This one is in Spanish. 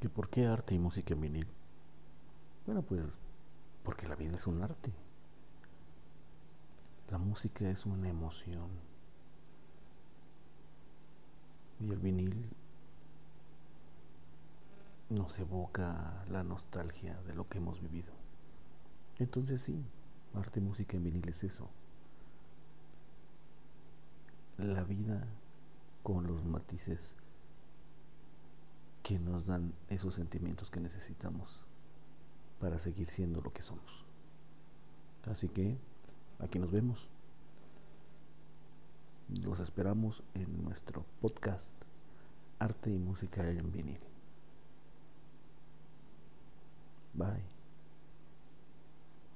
¿Que por qué arte y música en vinil? Bueno, pues porque la vida es un arte. La música es una emoción. Y el vinil nos evoca la nostalgia de lo que hemos vivido. Entonces sí, arte y música en vinil es eso. La vida con los matices que nos dan esos sentimientos que necesitamos para seguir siendo lo que somos. Así que aquí nos vemos. Los esperamos en nuestro podcast Arte y Música en Vinil. Bye.